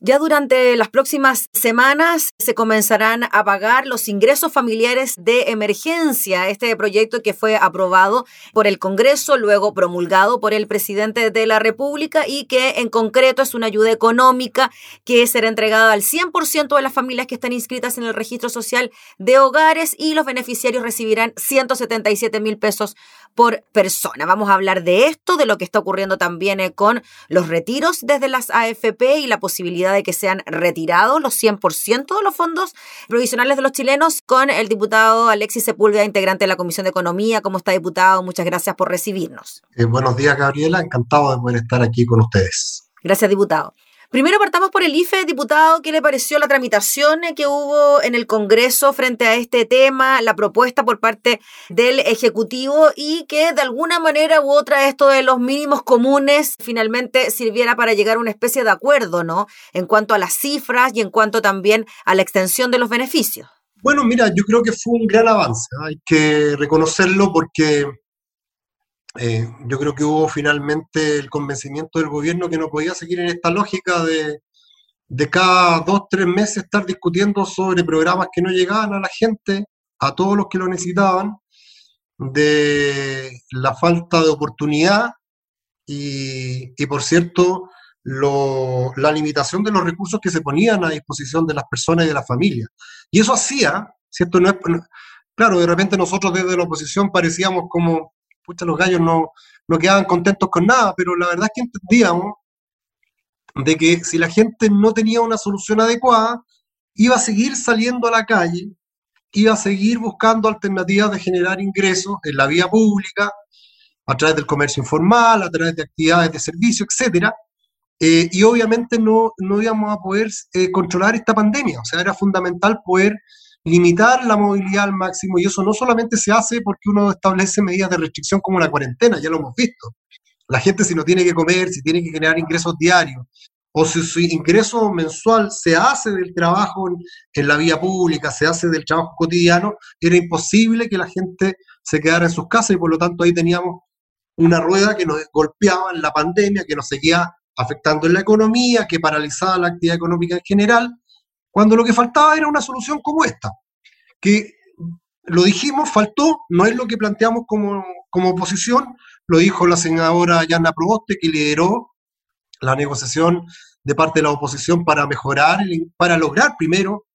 Ya durante las próximas semanas se comenzarán a pagar los ingresos familiares de emergencia, este proyecto que fue aprobado por el Congreso, luego promulgado por el presidente de la República y que en concreto es una ayuda económica que será entregada al 100% de las familias que están inscritas en el registro social de hogares y los beneficiarios recibirán 177 mil pesos por persona. Vamos a hablar de esto, de lo que está ocurriendo también eh, con los retiros desde las AFP y la posibilidad de que sean retirados los 100% de los fondos provisionales de los chilenos con el diputado Alexis Sepúlveda, integrante de la Comisión de Economía. ¿Cómo está, diputado? Muchas gracias por recibirnos. Eh, buenos días, Gabriela. Encantado de poder estar aquí con ustedes. Gracias, diputado. Primero partamos por el IFE, diputado, ¿qué le pareció la tramitación que hubo en el Congreso frente a este tema, la propuesta por parte del Ejecutivo y que de alguna manera u otra esto de los mínimos comunes finalmente sirviera para llegar a una especie de acuerdo, ¿no? En cuanto a las cifras y en cuanto también a la extensión de los beneficios. Bueno, mira, yo creo que fue un gran avance, hay que reconocerlo porque eh, yo creo que hubo finalmente el convencimiento del gobierno que no podía seguir en esta lógica de, de cada dos, tres meses estar discutiendo sobre programas que no llegaban a la gente, a todos los que lo necesitaban, de la falta de oportunidad y, y por cierto, lo, la limitación de los recursos que se ponían a disposición de las personas y de las familias. Y eso hacía, ¿cierto? No es, claro, de repente nosotros desde la oposición parecíamos como pucha, los gallos no, no quedaban contentos con nada, pero la verdad es que entendíamos de que si la gente no tenía una solución adecuada, iba a seguir saliendo a la calle, iba a seguir buscando alternativas de generar ingresos en la vía pública, a través del comercio informal, a través de actividades de servicio, etcétera, eh, y obviamente no, no íbamos a poder eh, controlar esta pandemia. O sea, era fundamental poder limitar la movilidad al máximo y eso no solamente se hace porque uno establece medidas de restricción como la cuarentena, ya lo hemos visto. La gente si no tiene que comer, si tiene que generar ingresos diarios, o si su ingreso mensual se hace del trabajo en, la vía pública, se hace del trabajo cotidiano, era imposible que la gente se quedara en sus casas y por lo tanto ahí teníamos una rueda que nos golpeaba en la pandemia, que nos seguía afectando en la economía, que paralizaba la actividad económica en general cuando lo que faltaba era una solución como esta, que lo dijimos, faltó, no es lo que planteamos como, como oposición, lo dijo la senadora Yana Proboste, que lideró la negociación de parte de la oposición para mejorar, para lograr primero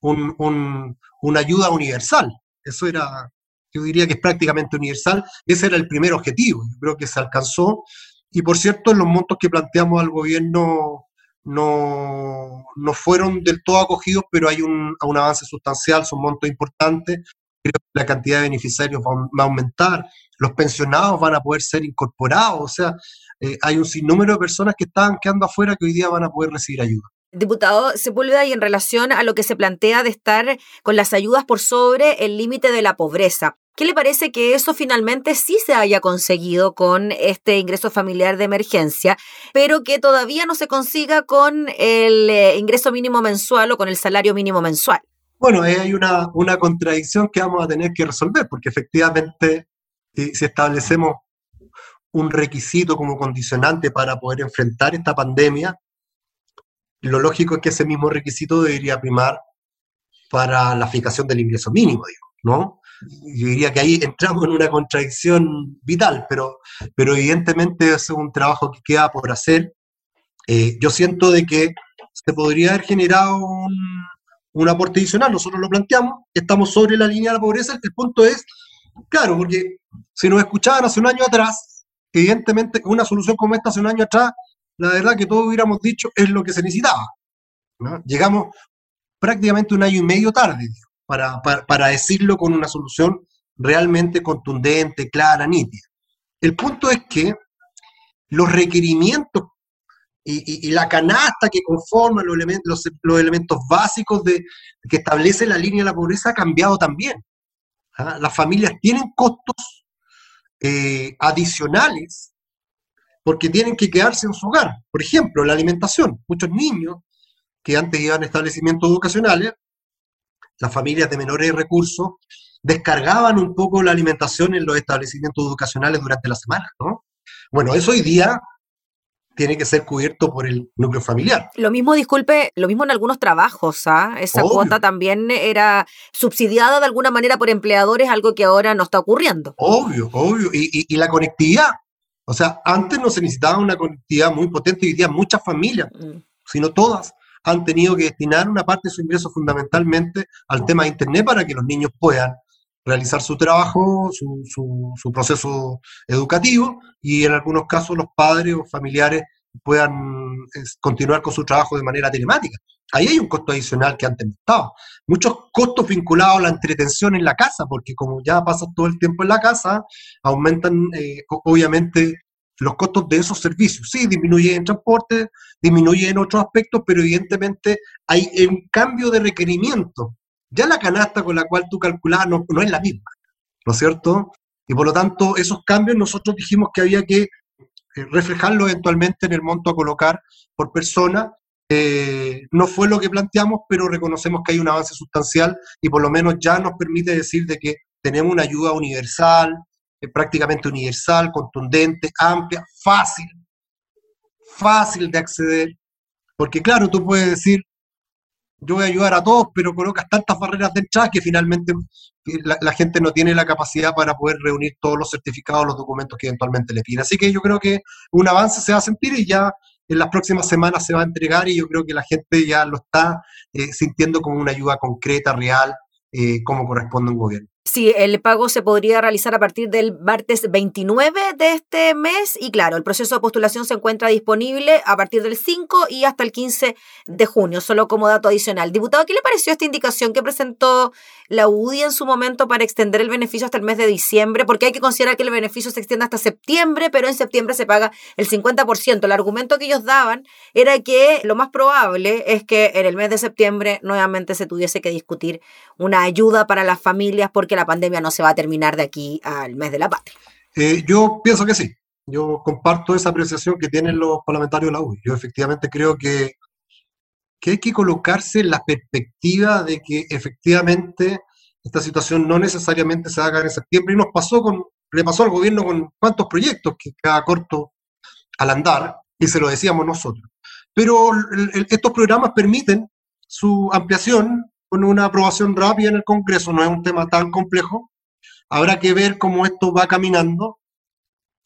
una ayuda universal. Eso era, yo diría que es prácticamente universal, ese era el primer objetivo, yo creo que se alcanzó. Y por cierto, en los montos que planteamos al gobierno no, no fueron del todo acogidos, pero hay un, un avance sustancial, son montos importantes. Creo que la cantidad de beneficiarios va, a aumentar, los pensionados van a poder ser incorporados, o sea, eh, hay un sinnúmero de personas que estaban quedando afuera que hoy día van a poder recibir ayuda. Diputado Sepúlveda, y en relación a lo que se plantea de estar con las ayudas por sobre el límite de la pobreza, ¿qué le parece que eso finalmente sí se haya conseguido con este ingreso familiar de emergencia, pero que todavía no se consiga con el eh, ingreso mínimo mensual o con el salario mínimo mensual? Bueno, hay una, una contradicción que vamos a tener que resolver, porque efectivamente si establecemos un requisito como condicionante para poder enfrentar esta pandemia, lo lógico es que ese mismo requisito debería primar para la fijación del ingreso mínimo, ¿no? Yo diría que ahí entramos en una contradicción vital, pero, pero evidentemente es un trabajo que queda por hacer. Eh, yo siento de que se podría haber generado un, un aporte adicional, nosotros lo planteamos, estamos sobre la línea de la pobreza, el punto es, claro, porque si nos escuchaban hace un año atrás, evidentemente una solución como esta hace un año atrás la verdad que todos hubiéramos dicho es lo que se necesitaba. Llegamos prácticamente un año y medio tarde para, decirlo con una solución realmente contundente, clara, nítida. El punto es que los requerimientos y, la canasta que conforma los elementos, los, elementos básicos de, que establece la línea de la pobreza ha cambiado también. ¿ah? Las familias tienen costos eh, adicionales porque tienen que quedarse en su hogar. Por ejemplo, la alimentación. Muchos niños que antes iban a establecimientos educacionales, las familias de menores recursos, descargaban un poco la alimentación en los establecimientos educacionales durante la semana, ¿no? Bueno, eso hoy día tiene que ser cubierto por el núcleo familiar. Lo mismo, disculpe, lo mismo en algunos trabajos, ¿ah? Esa cuota también era subsidiada de alguna manera por empleadores, algo que ahora no está ocurriendo. Obvio, obvio. Y, la conectividad. O sea, antes no se necesitaba una conectividad muy potente, y hoy día muchas familias, mm. sino todas, han tenido que destinar una parte de su ingreso fundamentalmente al tema de Internet para que los niños puedan realizar su trabajo, su, su, proceso educativo y en algunos casos los padres o familiares puedan continuar con su trabajo de manera telemática. Ahí hay un costo adicional que antes no estaba. Muchos costos vinculados a la entretención en la casa, porque como ya pasas todo el tiempo en la casa, aumentan eh, obviamente los costos de esos servicios. Sí, disminuye en transporte, disminuye en otros aspectos, pero evidentemente hay un cambio de requerimiento ya la canasta con la cual tú calculabas no, es la misma, ¿no es cierto? Y por lo tanto, esos cambios nosotros dijimos que había que eh, reflejarlo eventualmente en el monto a colocar por persona. Eh, no fue lo que planteamos, pero reconocemos que hay un avance sustancial y por lo menos ya nos permite decir de que tenemos una ayuda universal, prácticamente universal, contundente, amplia, fácil, fácil de acceder. Porque claro, tú puedes decir, yo voy a ayudar a todos, pero colocas tantas barreras de entrada que finalmente la, gente no tiene la capacidad para poder reunir todos los certificados, los documentos que eventualmente le piden. Así que yo creo que un avance se va a sentir y ya en las próximas semanas se va a entregar y yo creo que la gente ya lo está eh, sintiendo como una ayuda concreta, real, eh, como corresponde a un gobierno. Sí, el pago se podría realizar a partir del martes 29 de este mes y claro, el proceso de postulación se encuentra disponible a partir del 5 y hasta el 15 de junio, solo como dato adicional. Diputado, ¿qué le pareció esta indicación que presentó la UDI en su momento para extender el beneficio hasta el mes de diciembre? Porque hay que considerar que el beneficio se extiende hasta septiembre, pero en septiembre se paga el 50%. El argumento que ellos daban era que lo más probable es que en el mes de septiembre nuevamente se tuviese que discutir una ayuda para las familias porque que la pandemia no se va a terminar de aquí al mes de la patria. Eh, yo pienso que sí. Yo comparto esa apreciación que tienen los parlamentarios de la U. Yo efectivamente creo que, que hay que colocarse en la perspectiva de que efectivamente esta situación no necesariamente se haga en septiembre y nos pasó con, le pasó al gobierno con cuántos proyectos que cada corto al andar y se lo decíamos nosotros. Pero estos programas permiten su ampliación con una aprobación rápida en el Congreso, no es un tema tan complejo. Habrá que ver cómo esto va caminando,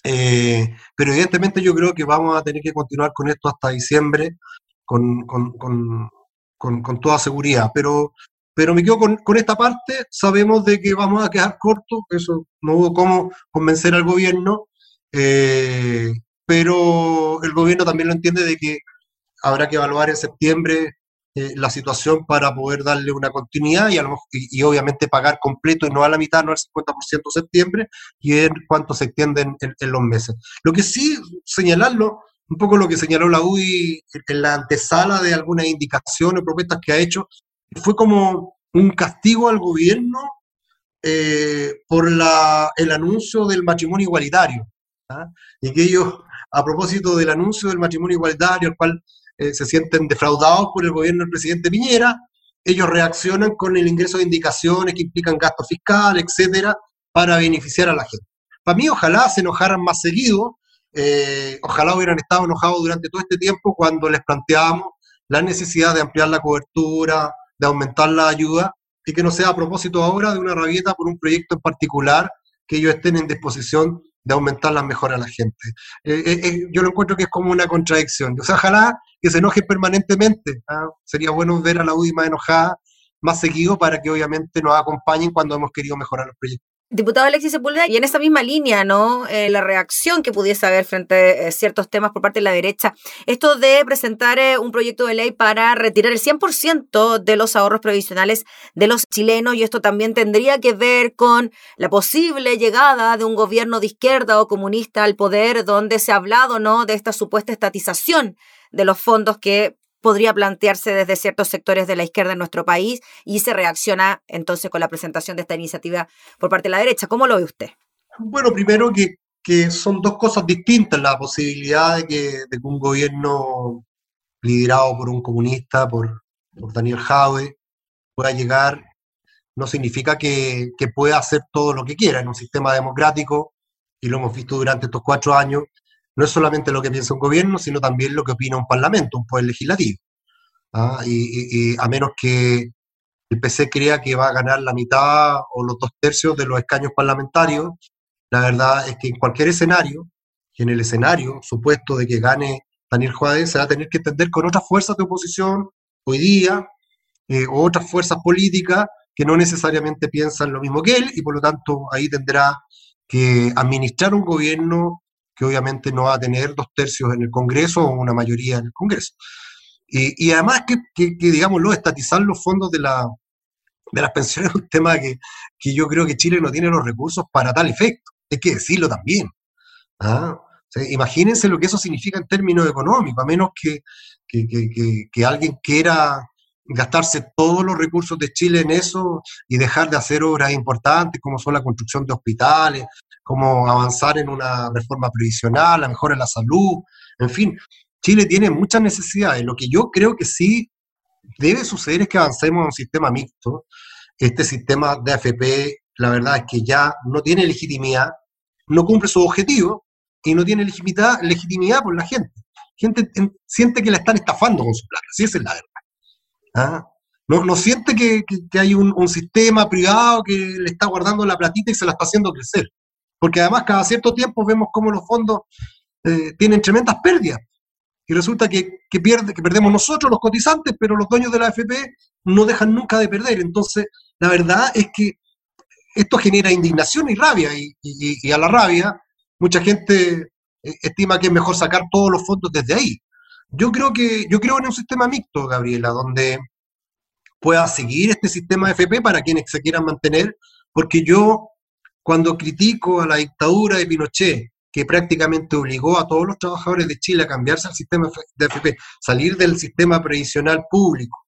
eh, pero evidentemente yo creo que vamos a tener que continuar con esto hasta diciembre con, con, con, con toda seguridad. Pero, pero me quedo con, esta parte, sabemos de que vamos a quedar cortos, eso no hubo cómo convencer al gobierno, eh, pero el gobierno también lo entiende de que habrá que evaluar en septiembre eh, la situación para poder darle una continuidad y, y, obviamente pagar completo y no a la mitad, no al 50% de septiembre, y ver cuánto se extienden en, los meses. Lo que sí, señalarlo, un poco lo que señaló la UDI en la antesala de algunas indicaciones o propuestas que ha hecho, fue como un castigo al gobierno eh, por la, el anuncio del matrimonio igualitario. ¿ah? Y que ellos, a propósito del anuncio del matrimonio igualitario, al cual eh, se sienten defraudados por el gobierno del presidente Piñera, ellos reaccionan con el ingreso de indicaciones que implican gasto fiscal, etcétera, para beneficiar a la gente. Para mí, ojalá se enojaran más seguido, eh, ojalá hubieran estado enojados durante todo este tiempo cuando les planteábamos la necesidad de ampliar la cobertura, de aumentar la ayuda, y que no sea a propósito ahora de una rabieta por un proyecto en particular que ellos estén en disposición de aumentar las mejoras a la gente. Eh, yo lo encuentro que es como una contradicción. O sea, ojalá que se enoje permanentemente. ¿ah? Sería bueno ver a la UDI más enojada más seguido para que obviamente nos acompañen cuando hemos querido mejorar los proyectos. Diputado Alexis Sepúlveda, y en esa misma línea, ¿no? Eh, la reacción que pudiese haber frente a eh, ciertos temas por parte de la derecha, esto de presentar eh, un proyecto de ley para retirar el 100% de los ahorros previsionales de los chilenos, y esto también tendría que ver con la posible llegada de un gobierno de izquierda o comunista al poder, donde se ha hablado, ¿no? De esta supuesta estatización de los fondos que podría plantearse desde ciertos sectores de la izquierda en nuestro país y se reacciona entonces con la presentación de esta iniciativa por parte de la derecha. ¿Cómo lo ve usted? Bueno, primero que, que son dos cosas distintas, la posibilidad de que, de un gobierno liderado por un comunista, por, Daniel Jaue, pueda llegar, no significa que, que pueda hacer todo lo que quiera en un sistema democrático, y lo hemos visto durante estos cuatro años, no es solamente lo que piensa un gobierno, sino también lo que opina un parlamento, un poder legislativo. ¿ah? Y, a menos que el PC crea que va a ganar la mitad o los dos tercios de los escaños parlamentarios, la verdad es que en cualquier escenario, y en el escenario supuesto de que gane Daniel Juárez, se va a tener que entender con otras fuerzas de oposición hoy día, eh, o otras fuerzas políticas que no necesariamente piensan lo mismo que él, y por lo tanto ahí tendrá que administrar un gobierno que obviamente no va a tener dos tercios en el Congreso o una mayoría en el Congreso. Y, además que, que, que, digámoslo, estatizar los fondos de, la, de las pensiones es un tema que, que, yo creo que Chile no tiene los recursos para tal efecto. Hay que decirlo también. ¿ah? imagínense lo que eso significa en términos económicos, a menos que, que alguien quiera gastarse todos los recursos de Chile en eso y dejar de hacer obras importantes como son la construcción de hospitales, como avanzar en una reforma previsional, la mejora en la salud, en fin, Chile tiene muchas necesidades. Lo que yo creo que sí debe suceder es que avancemos a un sistema mixto. Este sistema de AFP, la verdad es que ya no tiene legitimidad, no cumple su objetivo y no tiene legitimidad, legitimidad por la gente. Gente siente que la están estafando con su plata, sí, esa es la verdad. ¿Ah? No, no, siente que, hay un, sistema privado que le está guardando la platita y se la está haciendo crecer. Porque además cada cierto tiempo vemos cómo los fondos eh, tienen tremendas pérdidas. Y resulta que, pierde, que perdemos nosotros los cotizantes, pero los dueños de la AFP no dejan nunca de perder. Entonces, la verdad es que esto genera indignación y rabia. Y, a la rabia, mucha gente eh, estima que es mejor sacar todos los fondos desde ahí. Yo creo que yo creo en un sistema mixto, Gabriela, donde pueda seguir este sistema FP para quienes se quieran mantener, porque yo cuando critico a la dictadura de Pinochet, que prácticamente obligó a todos los trabajadores de Chile a cambiarse al sistema de FP, salir del sistema previsional público,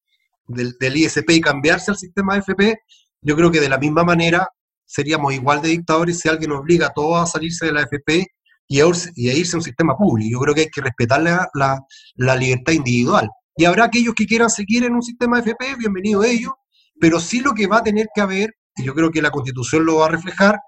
del, ISP y cambiarse al sistema de FP, yo creo que de la misma manera seríamos igual de dictadores si alguien obliga a todos a salirse de la FP y a, irse a un sistema público. Yo creo que hay que respetar la, libertad individual. Y habrá aquellos que quieran seguir en un sistema de FP, bienvenido ellos, pero sí lo que va a tener que haber, y yo creo que la Constitución lo va a reflejar,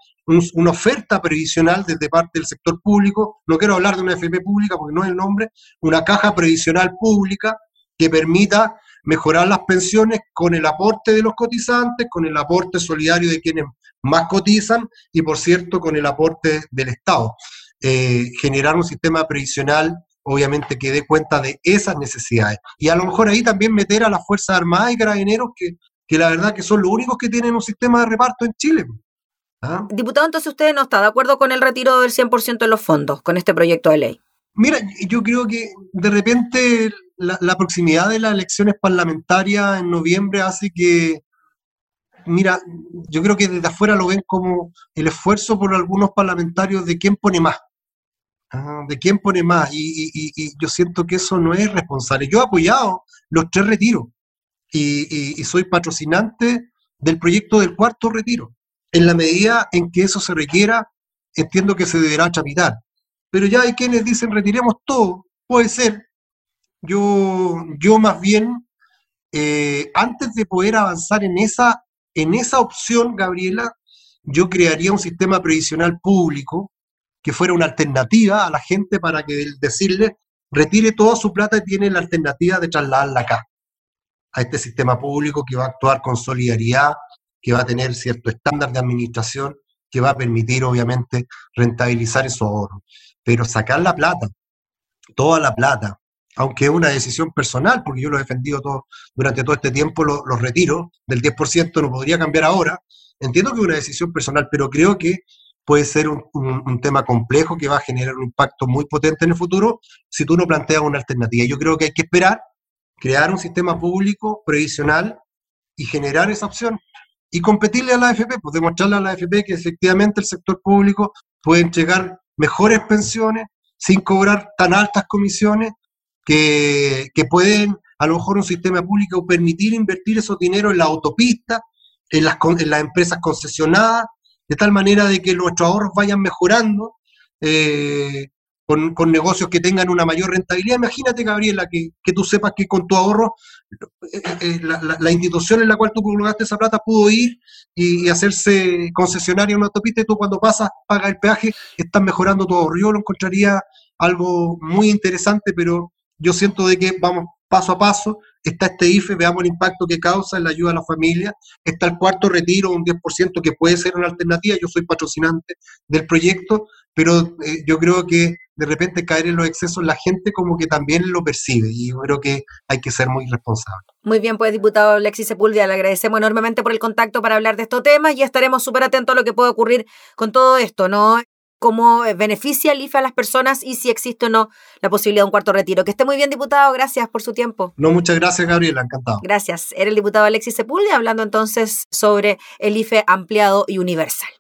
una oferta previsional desde parte del sector público, no quiero hablar de una FP pública porque no es el nombre, una caja previsional pública que permita mejorar las pensiones con el aporte de los cotizantes, con el aporte solidario de quienes más cotizan y, por cierto, con el aporte del Estado. Eh, generar un sistema previsional, obviamente, que dé cuenta de esas necesidades. Y a lo mejor ahí también meter a las Fuerzas Armadas y Carabineros, que, que la verdad que son los únicos que tienen un sistema de reparto en Chile. ¿Ah? Diputado, entonces usted no está de acuerdo con el retiro del 100% de los fondos, con este proyecto de ley. Mira, yo creo que de repente la, la, proximidad de las elecciones parlamentarias en noviembre hace que, mira, yo creo que desde afuera lo ven como el esfuerzo por algunos parlamentarios de quién pone más. Ah, de quién pone más. Y, yo siento que eso no es responsable. Yo he apoyado los tres retiros y, soy patrocinante del proyecto del cuarto retiro. En la medida en que eso se requiera, entiendo que se deberá tramitar. Pero ya hay quienes dicen retiremos todo, puede ser. Yo, yo más bien, eh, antes de poder avanzar en esa, en esa opción, Gabriela, yo crearía un sistema previsional público que fuera una alternativa a la gente para que decirle retire toda su plata y tiene la alternativa de trasladarla acá, a este sistema público que va a actuar con solidaridad, que va a tener cierto estándar de administración, que va a permitir obviamente rentabilizar esos ahorros. Pero sacar la plata, toda la plata, aunque es una decisión personal, porque yo lo he defendido todo, durante todo este tiempo, los lo retiro del 10%, no podría cambiar ahora. Entiendo que es una decisión personal, pero creo que puede ser un, tema complejo que va a generar un impacto muy potente en el futuro si tú no planteas una alternativa. Yo creo que hay que esperar, crear un sistema público previsional y generar esa opción y competirle a la AFP, pues demostrarle a la AFP que efectivamente el sector público puede entregar mejores pensiones sin cobrar tan altas comisiones que, que pueden a lo mejor un sistema público permitir invertir esos dineros en la autopista, en las, en las empresas concesionadas, de tal manera de que nuestros ahorros vayan mejorando eh, con, negocios que tengan una mayor rentabilidad. Imagínate, Gabriela, que, tú sepas que con tu ahorro eh, eh, la, institución en la cual tú colocaste esa plata pudo ir y, hacerse concesionaria en una autopista y tú cuando pasas, pagas el peaje, estás mejorando tu ahorro. Yo lo encontraría algo muy interesante, pero yo siento de que vamos paso a paso, está este IFE, veamos el impacto que causa en la ayuda a la familia, está el cuarto retiro, un 10% que puede ser una alternativa, yo soy patrocinante del proyecto, pero eh, yo creo que de repente caer en los excesos la gente como que también lo percibe y yo creo que hay que ser muy responsable. Muy bien, pues diputado Alexis Sepúlveda, le agradecemos enormemente por el contacto para hablar de estos temas y estaremos súper atentos a lo que puede ocurrir con todo esto, ¿no? cómo eh, beneficia el IFE a las personas y si existe o no la posibilidad de un cuarto retiro. Que esté muy bien, diputado. Gracias por su tiempo. No, muchas gracias, Gabriela. Encantado. Gracias. Era el diputado Alexis Sepúlveda hablando entonces sobre el IFE ampliado y universal.